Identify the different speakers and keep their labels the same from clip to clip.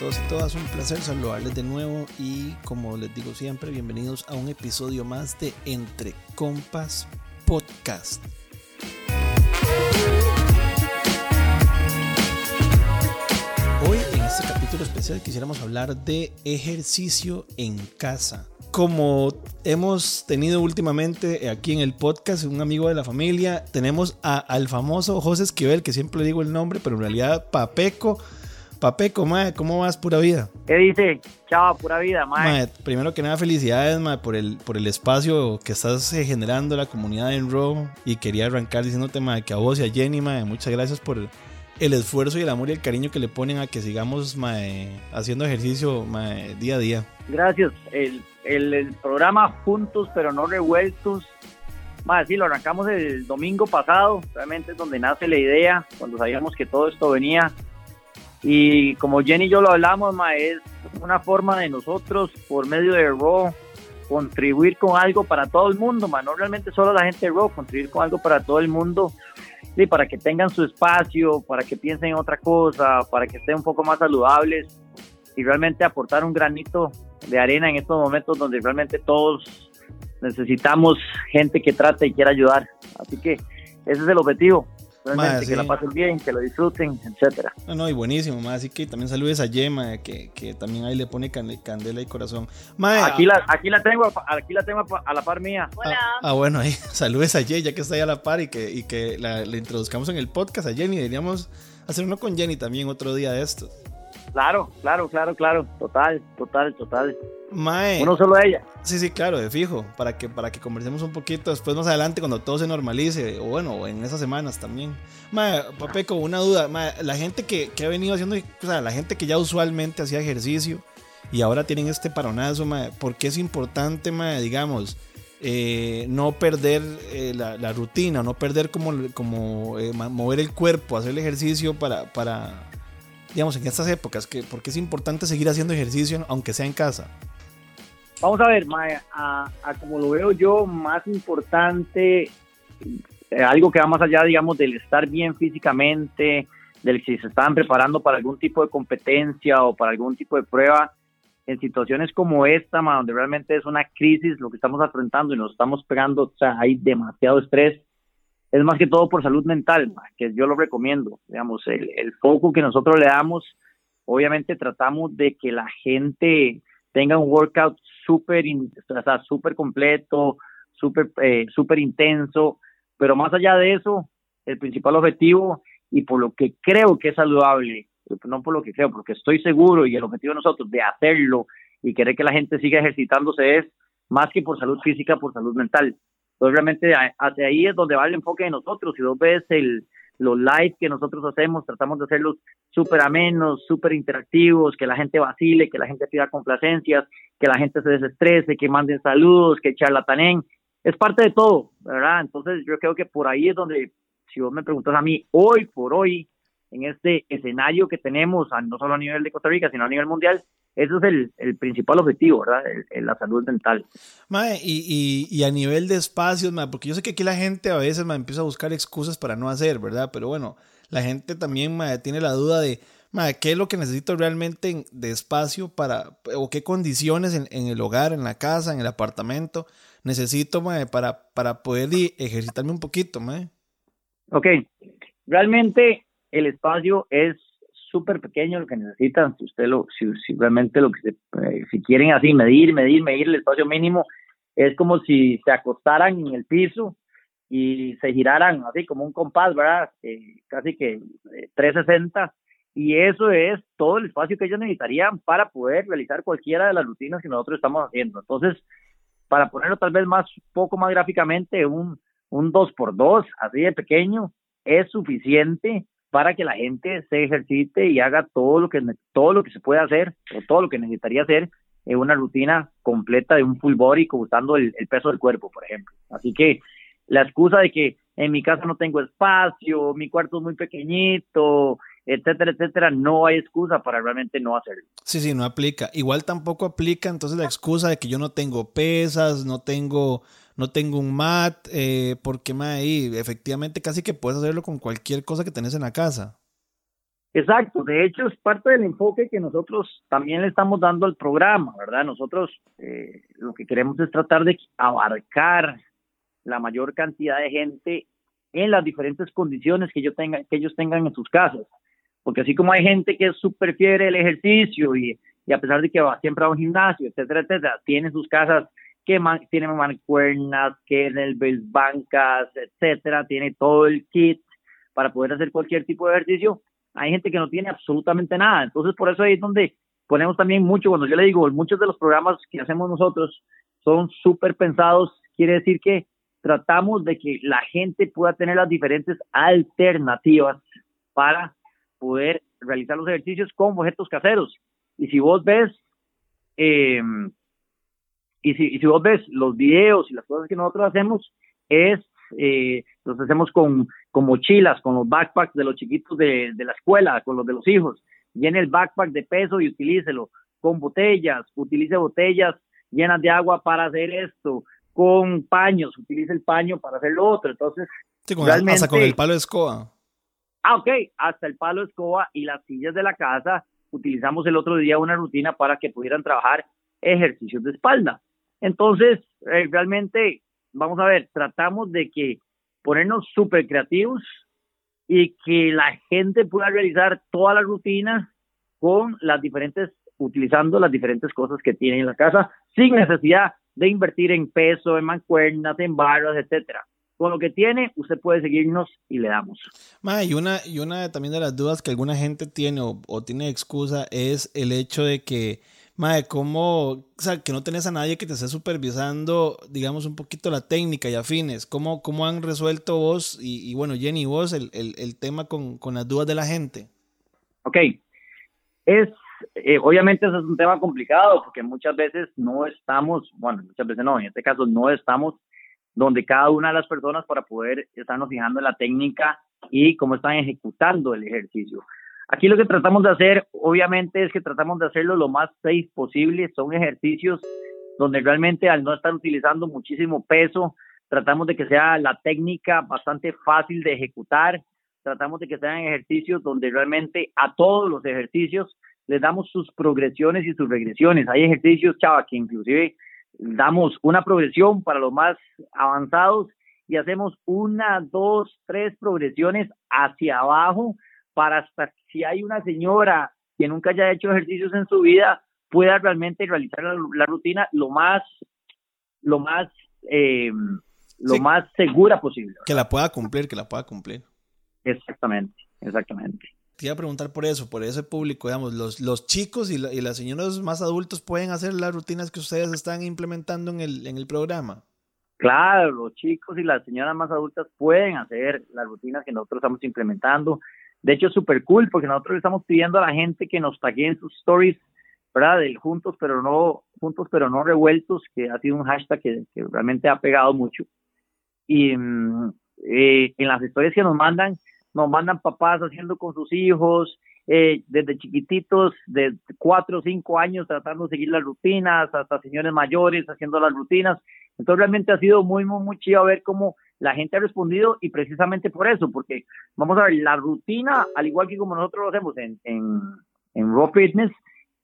Speaker 1: todos y todas, un placer saludarles de nuevo y como les digo siempre, bienvenidos a un episodio más de Entre Compas Podcast. Hoy en este capítulo especial quisiéramos hablar de ejercicio en casa. Como hemos tenido últimamente aquí en el podcast, un amigo de la familia, tenemos a, al famoso José Esquivel, que siempre le digo el nombre, pero en realidad Papeco Papeco, mae, ¿cómo vas, pura vida?
Speaker 2: ¿Qué dice? Chao, pura vida, mae.
Speaker 1: primero que nada, felicidades, mae, por el, por el espacio que estás eh, generando la comunidad en Raw. Y quería arrancar diciéndote, mae, que a vos y a Jenny, mae, muchas gracias por el, esfuerzo y el amor y el cariño que le ponen a que sigamos, mae, haciendo ejercicio, mae, día a día.
Speaker 2: Gracias. El, el, programa Juntos pero no revueltos más sí, lo arrancamos el domingo pasado, realmente es donde nace la idea, cuando sabíamos que todo esto venía y como Jenny y yo lo hablamos, ma, es una forma de nosotros, por medio de Raw, contribuir con algo para todo el mundo, ma, no realmente solo la gente de Raw, contribuir con algo para todo el mundo, sí, para que tengan su espacio, para que piensen en otra cosa, para que estén un poco más saludables y realmente aportar un granito de arena en estos momentos donde realmente todos necesitamos gente que trate y quiera ayudar. Así que ese es el objetivo, que la pasen bien, que lo disfruten, etcétera.
Speaker 1: No, no, y buenísimo, más así que también saludes a Yema, que, que también ahí le pone candela y corazón.
Speaker 2: aquí, la, aquí la tengo, aquí la tengo a la par mía.
Speaker 1: Hola. Ah, bueno, ahí saludes a Ye, ya que está ahí a la par y que, y que la, le introduzcamos en el podcast a Jenny. Deberíamos hacer uno con Jenny también otro día de estos.
Speaker 2: Claro, claro, claro, claro. Total, total, total.
Speaker 1: Mae.
Speaker 2: Uno solo ella.
Speaker 1: Sí, sí, claro, de fijo. Para que, para que conversemos un poquito después, más adelante, cuando todo se normalice. O bueno, en esas semanas también. Mae, Papeco, una duda. Mae, la gente que, que, ha venido haciendo, o sea, la gente que ya usualmente hacía ejercicio y ahora tienen este paronazo, mae, ¿por qué es importante, mae, digamos, eh, no perder eh, la, la, rutina, no perder como, como eh, mover el cuerpo, hacer el ejercicio para, para digamos, en estas épocas? Que, ¿Por qué es importante seguir haciendo ejercicio aunque sea en casa?
Speaker 2: Vamos a ver, a, como lo veo yo, más importante, eh, algo que va más allá, digamos, del estar bien físicamente, del si se están preparando para algún tipo de competencia o para algún tipo de prueba, en situaciones como esta, donde realmente es una crisis lo que estamos afrontando y nos estamos pegando, o sea, hay demasiado estrés, es más que todo por salud mental, que yo lo recomiendo. Digamos, el, foco que nosotros le damos, obviamente tratamos de que la gente tenga un workout súper o super completo, súper eh, super intenso, pero más allá de eso, el principal objetivo y por lo que creo que es saludable, no por lo que creo, porque estoy seguro y el objetivo de nosotros de hacerlo y querer que la gente siga ejercitándose es más que por salud física, por salud mental. Entonces, realmente hacia ahí es donde va el enfoque de nosotros. Si vos ves el, los live que nosotros hacemos, tratamos de hacerlos súper amenos, súper interactivos, que la gente vacile, que la gente pida complacencias, que la gente se desestrese, que manden saludos, que charlatanen. Es parte de todo, ¿verdad? Entonces, yo creo que por ahí es donde, si vos me preguntas a mí, hoy por hoy, en este escenario que tenemos, no solo a nivel de Costa Rica, sino a nivel mundial, ese es el, el principal objetivo, ¿verdad? la salud mental.
Speaker 1: Mae, y, y, a nivel de espacios, mae, porque yo sé que aquí la gente a veces mae, empieza a buscar excusas para no hacer, ¿verdad? Pero bueno, la gente también mae, tiene la duda de, mae, ¿qué es lo que necesito realmente de espacio para, o qué condiciones en, en el hogar, en la casa, en el apartamento, necesito mae, para, para poder ejercitarme un poquito? Mae?
Speaker 2: Ok, realmente el espacio es súper pequeño lo que necesitan, si usted lo, si, realmente lo que eh, si quieren así medir, medir, medir el espacio mínimo, es como si se acostaran en el piso y se giraran así como un compás, ¿verdad? Eh, casi que 360 eh, y eso es todo el espacio que ellos necesitarían para poder realizar cualquiera de las rutinas que nosotros estamos haciendo. Entonces, para ponerlo tal vez más poco más gráficamente, un, un 2x2 así de pequeño es suficiente para que la gente se ejercite y haga todo lo que todo lo que se puede hacer o todo lo que necesitaría hacer en una rutina completa de un full body usando el, peso del cuerpo, por ejemplo. Así que la excusa de que en mi casa no tengo espacio, mi cuarto es muy pequeñito, etcétera, etcétera, no hay excusa para realmente no hacerlo.
Speaker 1: Sí, sí, no aplica. Igual tampoco aplica entonces la excusa de que yo no tengo pesas, no tengo no tengo un mat, eh, porque ahí efectivamente casi que puedes hacerlo con cualquier cosa que tenés en la casa.
Speaker 2: Exacto, de hecho es parte del enfoque que nosotros también le estamos dando al programa, ¿verdad? Nosotros eh, lo que queremos es tratar de abarcar la mayor cantidad de gente en las diferentes condiciones que, yo ellos tengan en sus casas. Porque así como hay gente que súper fiel el ejercicio y, y, a pesar de que va siempre a un gimnasio, etcétera, etcétera, tiene sus casas que man, tienen mancuernas, el bancas, etcétera, tiene todo el kit para poder hacer cualquier tipo de ejercicio. Hay gente que no tiene absolutamente nada. Entonces, por eso ahí es donde ponemos también mucho, cuando yo le digo, muchos de los programas que hacemos nosotros son súper pensados, quiere decir que tratamos de que la gente pueda tener las diferentes alternativas para poder realizar los ejercicios con objetos caseros. Y si vos ves, eh, y, si, y si vos ves los videos y las cosas que nosotros hacemos, es, eh, los hacemos con, con mochilas, con los backpacks de los chiquitos de, de la escuela, con los de los hijos. Llene el backpack de peso y utilícelo. Con botellas, utilice botellas llenas de agua para hacer esto con paños, utiliza el paño para hacer lo otro. Entonces,
Speaker 1: con realmente, hasta con el palo de escoba.
Speaker 2: Ah, ok, hasta el palo de escoba y las sillas de la casa. Utilizamos el otro día una rutina para que pudieran trabajar ejercicios de espalda. Entonces, eh, realmente, vamos a ver, tratamos de que ponernos súper creativos y que la gente pueda realizar toda la rutina con las diferentes, utilizando las diferentes cosas que tiene en la casa, sin necesidad de invertir en peso, en mancuernas, en barras, etcétera. Con lo que tiene, usted puede seguirnos y le damos.
Speaker 1: Ma, y una, y una también de las dudas que alguna gente tiene o, tiene excusa es el hecho de que, madre, cómo, o sea, que no tenés a nadie que te esté supervisando, digamos, un poquito la técnica y afines. ¿Cómo, cómo han resuelto vos y, bueno, Jenny, vos el, el, el tema con, con las dudas de la gente?
Speaker 2: Ok. Es eh, obviamente eso es un tema complicado porque muchas veces no estamos, bueno, muchas veces no, en este caso no estamos donde cada una de las personas para poder estarnos fijando en la técnica y cómo están ejecutando el ejercicio. Aquí lo que tratamos de hacer, obviamente, es que tratamos de hacerlo lo más safe posible. Son ejercicios donde realmente al no estar utilizando muchísimo peso, tratamos de que sea la técnica bastante fácil de ejecutar. Tratamos de que sean ejercicios donde realmente a todos los ejercicios les damos sus progresiones y sus regresiones. Hay ejercicios, chava, que inclusive damos una progresión para los más avanzados y hacemos una, dos, tres progresiones hacia abajo para hasta si hay una señora que nunca haya hecho ejercicios en su vida pueda realmente realizar la, rutina lo más lo más eh, lo más segura posible.
Speaker 1: Que la pueda cumplir, que la pueda cumplir.
Speaker 2: Exactamente, exactamente
Speaker 1: te iba a preguntar por eso, por ese público, digamos, los, los chicos y, y, las señoras más adultos pueden hacer las rutinas que ustedes están implementando en el, en el programa.
Speaker 2: Claro, los chicos y las señoras más adultas pueden hacer las rutinas que nosotros estamos implementando. De hecho, es súper cool porque nosotros estamos pidiendo a la gente que nos en sus stories, ¿verdad? Del juntos pero no juntos pero no revueltos, que ha sido un hashtag que, realmente ha pegado mucho. Y mm, eh, en las historias que nos mandan, nos mandan papás haciendo con sus hijos, eh, desde chiquititos, de cuatro o cinco años, tratando de seguir las rutinas, hasta señores mayores haciendo las rutinas. Entonces realmente ha sido muy, muy, muy chido ver cómo la gente ha respondido y precisamente por eso, porque vamos a ver, la rutina, al igual que como nosotros lo hacemos en, en, en Raw Fitness,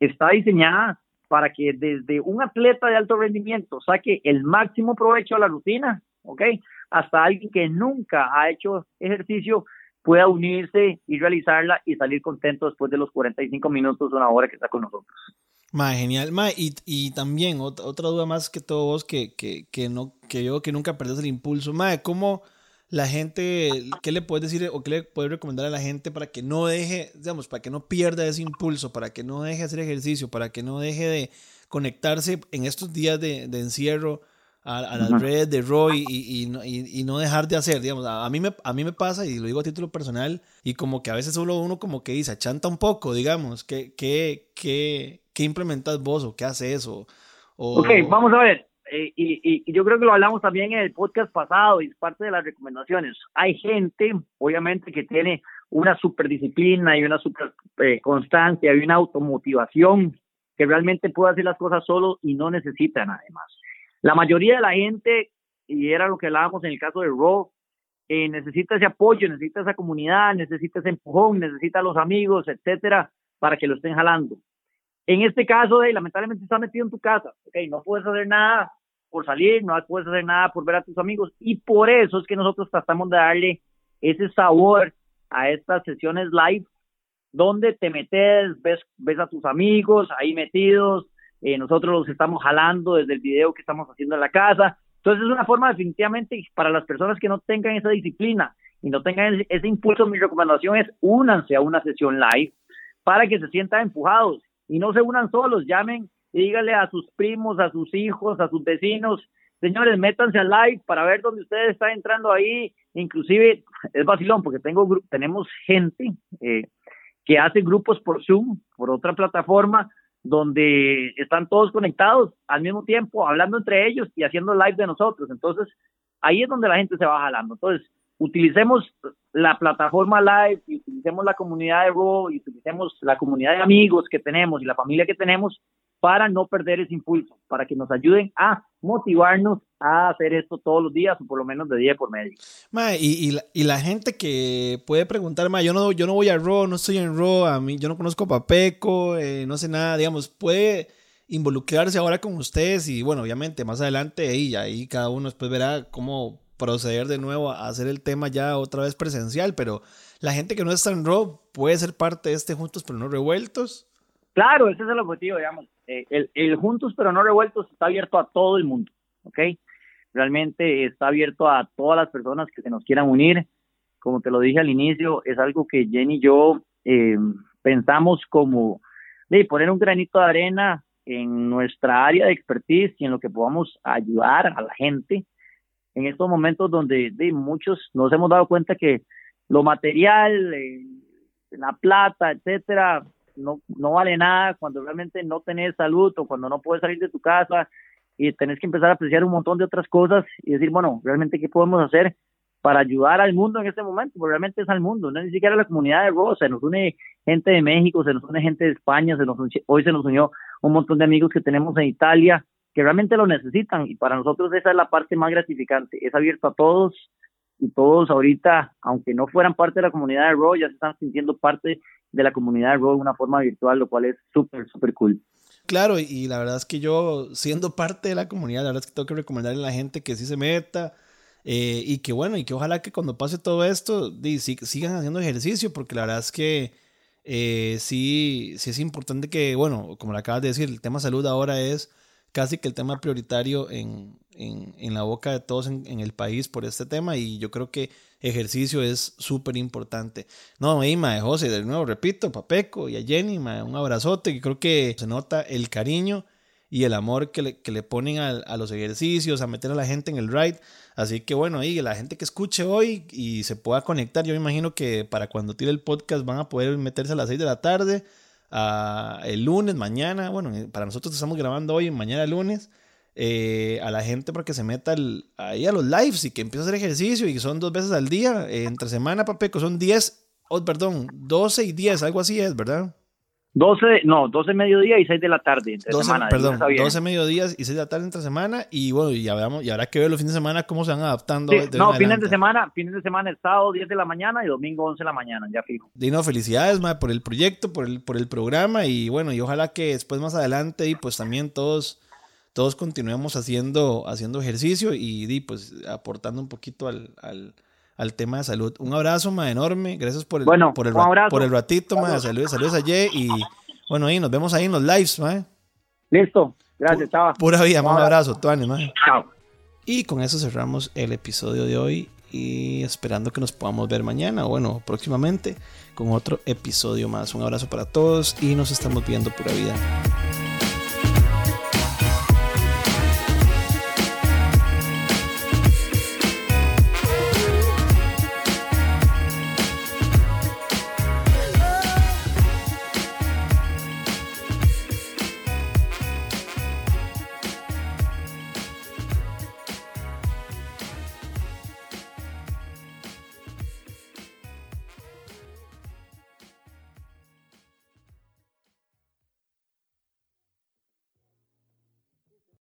Speaker 2: está diseñada para que desde un atleta de alto rendimiento saque el máximo provecho a la rutina, ¿ok? Hasta alguien que nunca ha hecho ejercicio pueda unirse y realizarla y salir contento después de los 45 minutos, una hora que está con nosotros.
Speaker 1: Ma, genial. Ma, y, y también otra, duda más que todos vos que, que, que, no, que yo que nunca perdés el impulso. Ma, ¿cómo la gente, qué le puedes decir o qué le puedes recomendar a la gente para que no deje, digamos, para que no pierda ese impulso, para que no deje hacer ejercicio, para que no deje de conectarse en estos días de, de encierro? a, las redes de Roy y, y, y, no dejar de hacer, digamos, a, mí me, a mí me pasa, y lo digo a título personal, y como que a veces solo uno como que dice, achanta un poco, digamos, ¿qué, qué, qué, qué implementas vos o qué haces? O,
Speaker 2: Ok, vamos a ver, eh, y, yo creo que lo hablamos también en el podcast pasado y es parte de las recomendaciones. Hay gente, obviamente, que tiene una superdisciplina y una super eh, constancia y una automotivación que realmente puede hacer las cosas solo y no necesita nada más. La mayoría de la gente, y era lo que hablábamos en el caso de Raw, eh, necesita ese apoyo, necesita esa comunidad, necesita ese empujón, necesita los amigos, etcétera, para que lo estén jalando. En este caso, lamentablemente está metido en tu casa, okay, no puedes hacer nada por salir, no puedes hacer nada por ver a tus amigos y por eso es que nosotros tratamos de darle ese sabor a estas sesiones live donde te metes, ves, ves a tus amigos ahí metidos, eh, nosotros los estamos jalando desde el video que estamos haciendo en la casa. Entonces es una forma definitivamente para las personas que no tengan esa disciplina y no tengan ese, ese impulso, mi recomendación es únanse a una sesión live para que se sientan empujados y no se unan solos, llamen y díganle a sus primos, a sus hijos, a sus vecinos, señores, métanse al live para ver dónde ustedes están entrando ahí, inclusive es vacilón porque tengo tenemos gente eh, que hace grupos por Zoom, por otra plataforma, donde están todos conectados al mismo tiempo, hablando entre ellos y haciendo live de nosotros. Entonces, ahí es donde la gente se va jalando. Entonces, utilicemos la plataforma live y utilicemos la comunidad de Raw y utilicemos la comunidad de amigos que tenemos y la familia que tenemos para no perder ese impulso, para que nos ayuden a motivarnos a hacer esto todos los días o por lo menos de día por medio.
Speaker 1: y, y, la, gente que puede preguntar, yo no, yo no voy a Raw, no estoy en Raw, a mí, yo no conozco a Papeco, eh, no sé nada, digamos, puede involucrarse ahora con ustedes y bueno, obviamente más adelante ahí, ahí cada uno después verá cómo proceder de nuevo a hacer el tema ya otra vez presencial, pero la gente que no está en Raw puede ser parte de este Juntos pero no revueltos.
Speaker 2: Claro, ese es el objetivo, digamos. Eh, el, Juntos pero no revueltos está abierto a todo el mundo, ¿ok? Realmente está abierto a todas las personas que se nos quieran unir. Como te lo dije al inicio, es algo que Jenny y yo eh, pensamos como de poner un granito de arena en nuestra área de expertise y en lo que podamos ayudar a la gente en estos momentos donde de, muchos nos hemos dado cuenta que lo material, eh, la plata, etcétera, no, no vale nada cuando realmente no tenés salud o cuando no puedes salir de tu casa y tenés que empezar a apreciar un montón de otras cosas y decir, bueno, realmente qué podemos hacer para ayudar al mundo en este momento, porque realmente es al mundo, no es ni siquiera la comunidad de Rosa, se nos une gente de México, se nos une gente de España, se nos, hoy se nos unió un montón de amigos que tenemos en Italia, que realmente lo necesitan y para nosotros esa es la parte más gratificante. Es abierto a todos y todos ahorita, aunque no fueran parte de la comunidad de Raw, ya se están sintiendo parte de la comunidad de Raw de una forma virtual, lo cual es súper, súper cool.
Speaker 1: Claro, y la verdad es que yo, siendo parte de la comunidad, la verdad es que tengo que recomendarle a la gente que sí se meta eh, y que bueno, y que ojalá que cuando pase todo esto sigan haciendo ejercicio, porque la verdad es que eh, sí, sí es importante que, bueno, como le acabas de decir, el tema salud ahora es casi que el tema prioritario en, en, la boca de todos en, el país por este tema y yo creo que ejercicio es súper importante. No, y de José, de nuevo repito, Papeco y a Jenny, un abrazote, que creo que se nota el cariño y el amor que le, que le ponen a, a, los ejercicios, a meter a la gente en el ride. Así que bueno, ahí la gente que escuche hoy y se pueda conectar, yo me imagino que para cuando tire el podcast van a poder meterse a las 6 de la tarde el lunes, mañana, bueno, eh, para nosotros estamos grabando hoy, mañana lunes, eh, a la gente para que se meta ahí a los lives y que empiece a hacer ejercicio y son dos veces al día, eh, entre semana, Papeco, son 10, oh, perdón, 12 y 10, algo así es, ¿verdad?
Speaker 2: 12, no, 12 mediodía y 6 de la tarde entre
Speaker 1: 12,
Speaker 2: semana.
Speaker 1: Perdón, 12 mediodías y 6 de la tarde entre semana. Y bueno, y, veamos, y habrá que ver los fines de semana cómo se van adaptando.
Speaker 2: no, fines de semana, fines de semana, sábado 10 de la mañana y domingo 11 de la mañana, ya fijo.
Speaker 1: Dino, felicidades, ma, por el proyecto, por el, por el programa. Y bueno, y ojalá que después más adelante, y pues también todos, todos continuemos haciendo, haciendo ejercicio y, pues aportando un poquito al, al al tema de salud. Un abrazo, ma, enorme. Gracias por el, por el, por el ratito, ma. Saludos, saludos a Ye y bueno, ahí nos vemos ahí en los lives, ¿eh?
Speaker 2: Listo. Gracias, chao.
Speaker 1: Pura vida, un abrazo, Tuani, Chao. Y con eso cerramos el episodio de hoy y esperando que nos podamos ver mañana o bueno, próximamente con otro episodio más. Un abrazo para todos y nos estamos viendo pura vida.